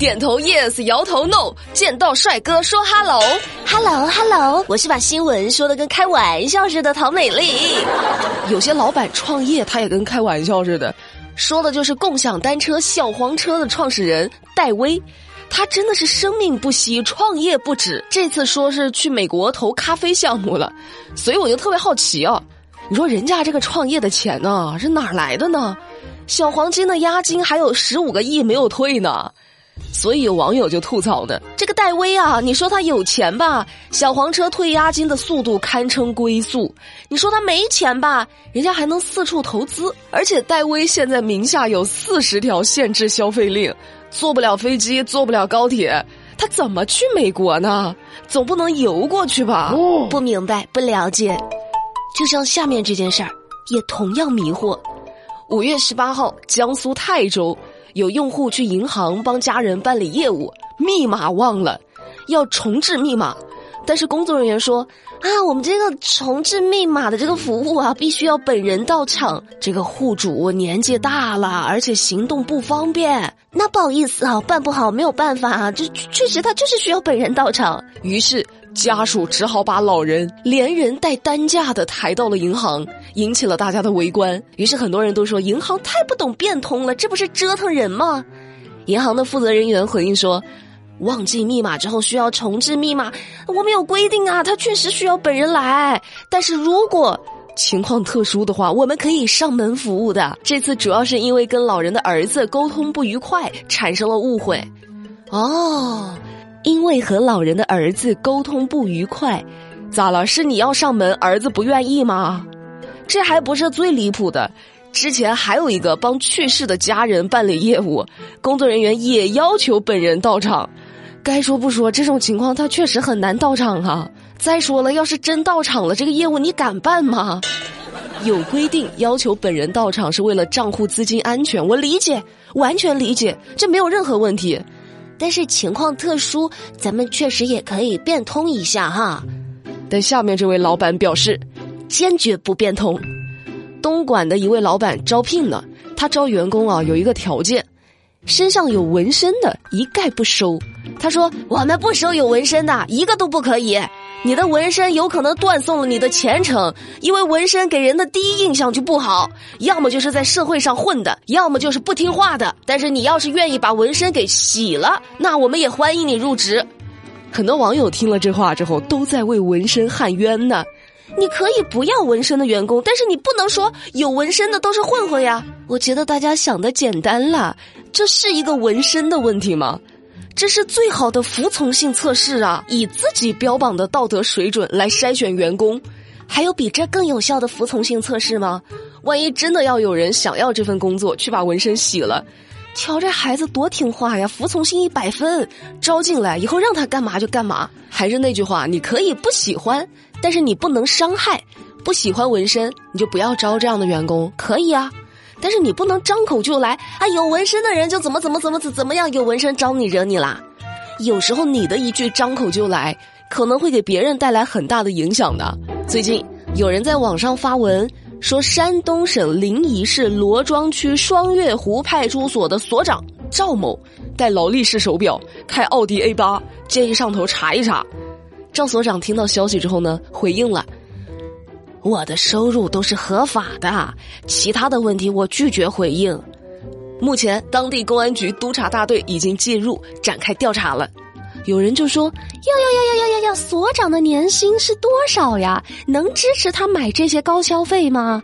点头 yes，摇头 no，见到帅哥说 hello，hello hello，我是把新闻说的跟开玩笑似的陶美丽。有些老板创业，他也跟开玩笑似的，说的就是共享单车小黄车的创始人戴威。他真的是生命不息，创业不止。这次说是去美国投咖啡项目了，所以我就特别好奇啊。你说人家这个创业的钱呢，是哪儿来的呢？小黄金的押金还有十五个亿没有退呢，所以有网友就吐槽呢：这个戴威啊，你说他有钱吧？小黄车退押金的速度堪称龟速。你说他没钱吧？人家还能四处投资，而且戴威现在名下有四十条限制消费令。坐不了飞机，坐不了高铁，他怎么去美国呢？总不能游过去吧？不明白，不了解。就像下面这件事儿，也同样迷惑。五月十八号，江苏泰州有用户去银行帮家人办理业务，密码忘了，要重置密码。但是工作人员说：“啊，我们这个重置密码的这个服务啊，必须要本人到场。这个户主年纪大了，而且行动不方便，那不好意思啊，办不好，没有办法啊。这确实他就是需要本人到场。于是家属只好把老人连人带担架的抬到了银行，引起了大家的围观。于是很多人都说，银行太不懂变通了，这不是折腾人吗？银行的负责人员回应说。”忘记密码之后需要重置密码，我们有规定啊，他确实需要本人来。但是如果情况特殊的话，我们可以上门服务的。这次主要是因为跟老人的儿子沟通不愉快，产生了误会。哦，因为和老人的儿子沟通不愉快，咋了？是你要上门，儿子不愿意吗？这还不是最离谱的，之前还有一个帮去世的家人办理业务，工作人员也要求本人到场。该说不说，这种情况他确实很难到场啊。再说了，要是真到场了，这个业务你敢办吗？有规定要求本人到场是为了账户资金安全，我理解，完全理解，这没有任何问题。但是情况特殊，咱们确实也可以变通一下哈。但下面这位老板表示，坚决不变通。东莞的一位老板招聘呢，他招员工啊有一个条件。身上有纹身的，一概不收。他说：“我们不收有纹身的，一个都不可以。你的纹身有可能断送了你的前程，因为纹身给人的第一印象就不好。要么就是在社会上混的，要么就是不听话的。但是你要是愿意把纹身给洗了，那我们也欢迎你入职。”很多网友听了这话之后，都在为纹身喊冤呢。你可以不要纹身的员工，但是你不能说有纹身的都是混混呀。我觉得大家想的简单了，这是一个纹身的问题吗？这是最好的服从性测试啊！以自己标榜的道德水准来筛选员工，还有比这更有效的服从性测试吗？万一真的要有人想要这份工作，去把纹身洗了，瞧这孩子多听话呀，服从性一百分，招进来以后让他干嘛就干嘛。还是那句话，你可以不喜欢。但是你不能伤害，不喜欢纹身你就不要招这样的员工，可以啊。但是你不能张口就来啊，有纹身的人就怎么怎么怎么怎怎么样，有纹身招你惹你啦。有时候你的一句张口就来，可能会给别人带来很大的影响的。最近有人在网上发文说，山东省临沂市罗庄区双月湖派出所的所长赵某戴劳力士手表，开奥迪 A 八，建议上头查一查。赵所长听到消息之后呢，回应了：“我的收入都是合法的，其他的问题我拒绝回应。”目前，当地公安局督察大队已经介入展开调查了。有人就说：“呀呀呀呀呀呀呀，所长的年薪是多少呀？能支持他买这些高消费吗？”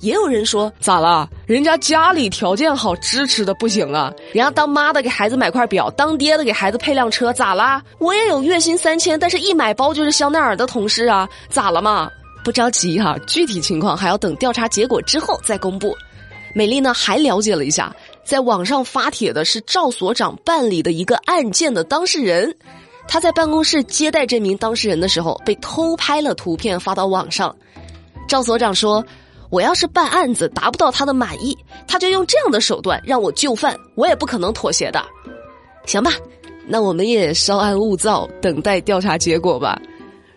也有人说：“咋了？人家家里条件好，支持的不行啊！人家当妈的给孩子买块表，当爹的给孩子配辆车，咋啦？我也有月薪三千，但是一买包就是香奈儿的同事啊，咋了嘛？不着急哈，具体情况还要等调查结果之后再公布。”美丽呢还了解了一下，在网上发帖的是赵所长办理的一个案件的当事人，他在办公室接待这名当事人的时候被偷拍了图片发到网上。赵所长说。我要是办案子达不到他的满意，他就用这样的手段让我就范，我也不可能妥协的。行吧，那我们也稍安勿躁，等待调查结果吧。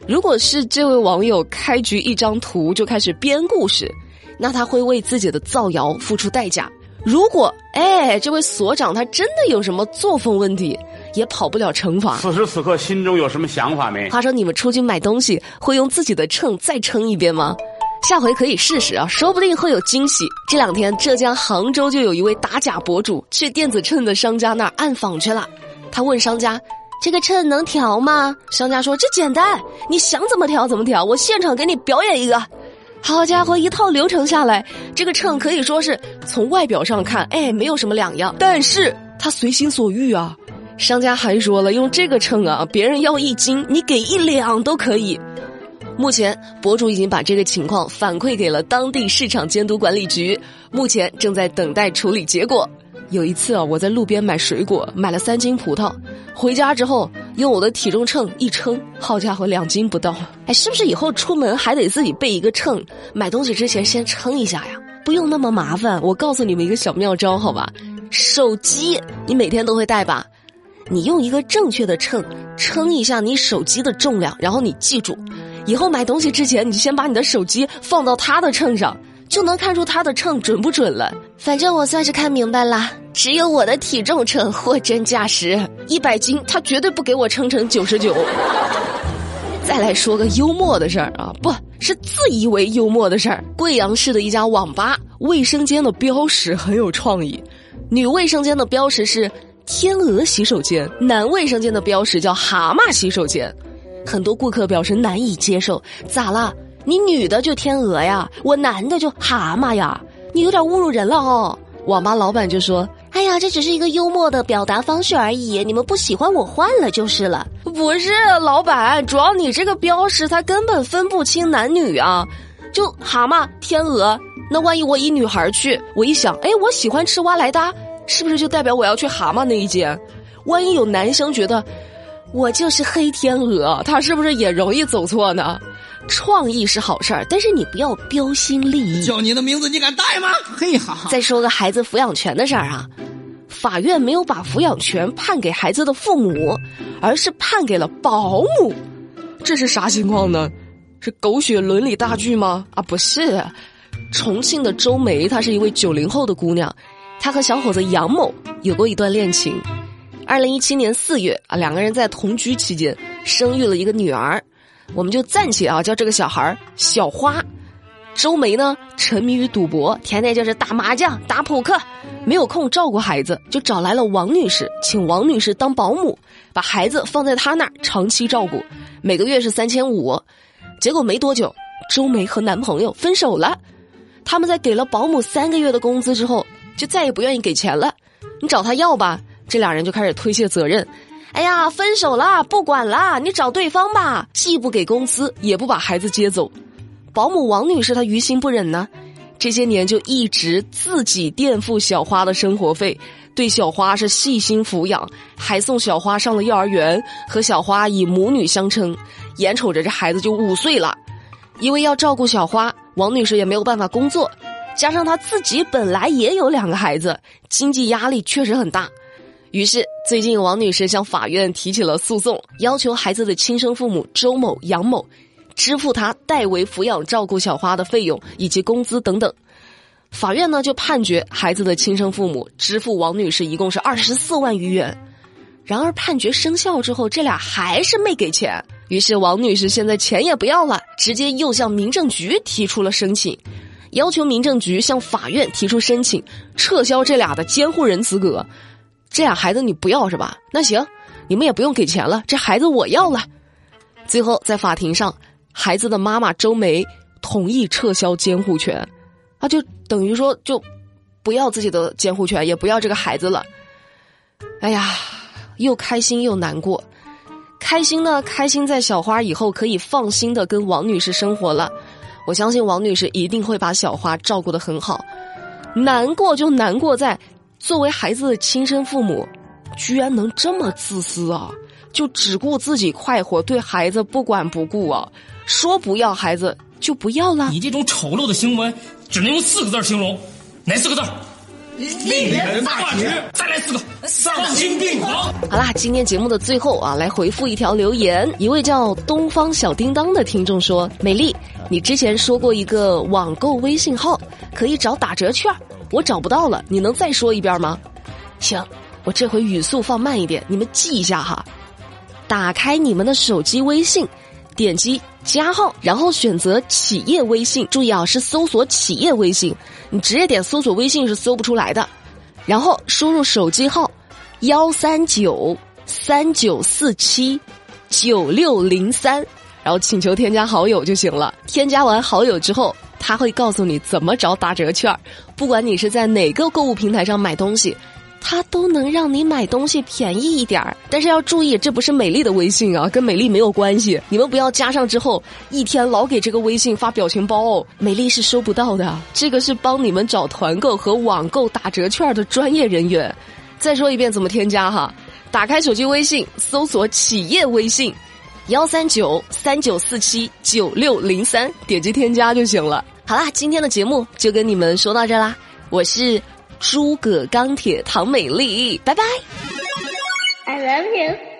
如果是这位网友开局一张图就开始编故事，那他会为自己的造谣付出代价。如果哎，这位所长他真的有什么作风问题，也跑不了惩罚。此时此刻心中有什么想法没？话说你们出去买东西会用自己的秤再称一遍吗？下回可以试试啊，说不定会有惊喜。这两天浙江杭州就有一位打假博主去电子秤的商家那儿暗访去了，他问商家。这个秤能调吗？商家说这简单，你想怎么调怎么调，我现场给你表演一个。好家伙，一套流程下来，这个秤可以说是从外表上看，哎，没有什么两样。但是他随心所欲啊，商家还说了，用这个秤啊，别人要一斤，你给一两都可以。目前博主已经把这个情况反馈给了当地市场监督管理局，目前正在等待处理结果。有一次啊，我在路边买水果，买了三斤葡萄，回家之后用我的体重秤一称，好家伙，两斤不到。哎，是不是以后出门还得自己备一个秤？买东西之前先称一下呀，不用那么麻烦。我告诉你们一个小妙招，好吧？手机你每天都会带吧？你用一个正确的秤称一下你手机的重量，然后你记住，以后买东西之前你先把你的手机放到它的秤上。就能看出他的秤准不准了。反正我算是看明白了，只有我的体重秤货真价实，一百斤他绝对不给我称成九十九。再来说个幽默的事儿啊，不是自以为幽默的事儿。贵阳市的一家网吧卫生间的标识很有创意，女卫生间的标识是天鹅洗手间，男卫生间的标识叫蛤蟆洗手间，很多顾客表示难以接受，咋了？你女的就天鹅呀，我男的就蛤蟆呀，你有点侮辱人了哦。网吧老板就说：“哎呀，这只是一个幽默的表达方式而已，你们不喜欢我换了就是了。”不是，老板，主要你这个标识它根本分不清男女啊，就蛤蟆、天鹅，那万一我一女孩去，我一想，哎，我喜欢吃蛙来哒，是不是就代表我要去蛤蟆那一间？万一有男生觉得我就是黑天鹅，他是不是也容易走错呢？创意是好事儿，但是你不要标新立异。叫你的名字，你敢带吗？嘿哈！再说个孩子抚养权的事儿啊，法院没有把抚养权判给孩子的父母，而是判给了保姆。这是啥情况呢？是狗血伦理大剧吗？啊，不是。重庆的周梅，她是一位九零后的姑娘，她和小伙子杨某有过一段恋情。二零一七年四月啊，两个人在同居期间生育了一个女儿。我们就暂且啊叫这个小孩小花，周梅呢沉迷于赌博，天天就是打麻将、打扑克，没有空照顾孩子，就找来了王女士，请王女士当保姆，把孩子放在她那儿长期照顾，每个月是三千五。结果没多久，周梅和男朋友分手了，他们在给了保姆三个月的工资之后，就再也不愿意给钱了。你找他要吧，这俩人就开始推卸责任。哎呀，分手了，不管了，你找对方吧。既不给工资，也不把孩子接走。保姆王女士她于心不忍呢，这些年就一直自己垫付小花的生活费，对小花是细心抚养，还送小花上了幼儿园，和小花以母女相称。眼瞅着这孩子就五岁了，因为要照顾小花，王女士也没有办法工作，加上她自己本来也有两个孩子，经济压力确实很大。于是，最近王女士向法院提起了诉讼，要求孩子的亲生父母周某、杨某支付她代为抚养照顾小花的费用以及工资等等。法院呢就判决孩子的亲生父母支付王女士一共是二十四万余元。然而判决生效之后，这俩还是没给钱。于是王女士现在钱也不要了，直接又向民政局提出了申请，要求民政局向法院提出申请，撤销这俩的监护人资格。这俩孩子你不要是吧？那行，你们也不用给钱了，这孩子我要了。最后在法庭上，孩子的妈妈周梅同意撤销监护权，啊，就等于说就不要自己的监护权，也不要这个孩子了。哎呀，又开心又难过。开心呢，开心在小花以后可以放心的跟王女士生活了。我相信王女士一定会把小花照顾的很好。难过就难过在。作为孩子的亲生父母，居然能这么自私啊！就只顾自己快活，对孩子不管不顾啊！说不要孩子就不要了。你这种丑陋的行为，只能用四个字形容，哪四个字？令人发指。再来四个，丧心病狂。好啦，今天节目的最后啊，来回复一条留言。一位叫东方小叮当的听众说：“美丽，你之前说过一个网购微信号可以找打折券。”我找不到了，你能再说一遍吗？行，我这回语速放慢一点，你们记一下哈。打开你们的手机微信，点击加号，然后选择企业微信。注意啊，是搜索企业微信，你直接点搜索微信是搜不出来的。然后输入手机号幺三九三九四七九六零三，然后请求添加好友就行了。添加完好友之后，他会告诉你怎么找打折券。不管你是在哪个购物平台上买东西。它都能让你买东西便宜一点儿，但是要注意，这不是美丽的微信啊，跟美丽没有关系。你们不要加上之后一天老给这个微信发表情包哦，美丽是收不到的。这个是帮你们找团购和网购打折券的专业人员。再说一遍怎么添加哈，打开手机微信，搜索企业微信，幺三九三九四七九六零三，点击添加就行了。好啦，今天的节目就跟你们说到这啦，我是。诸葛钢铁唐美丽，拜拜。I love you.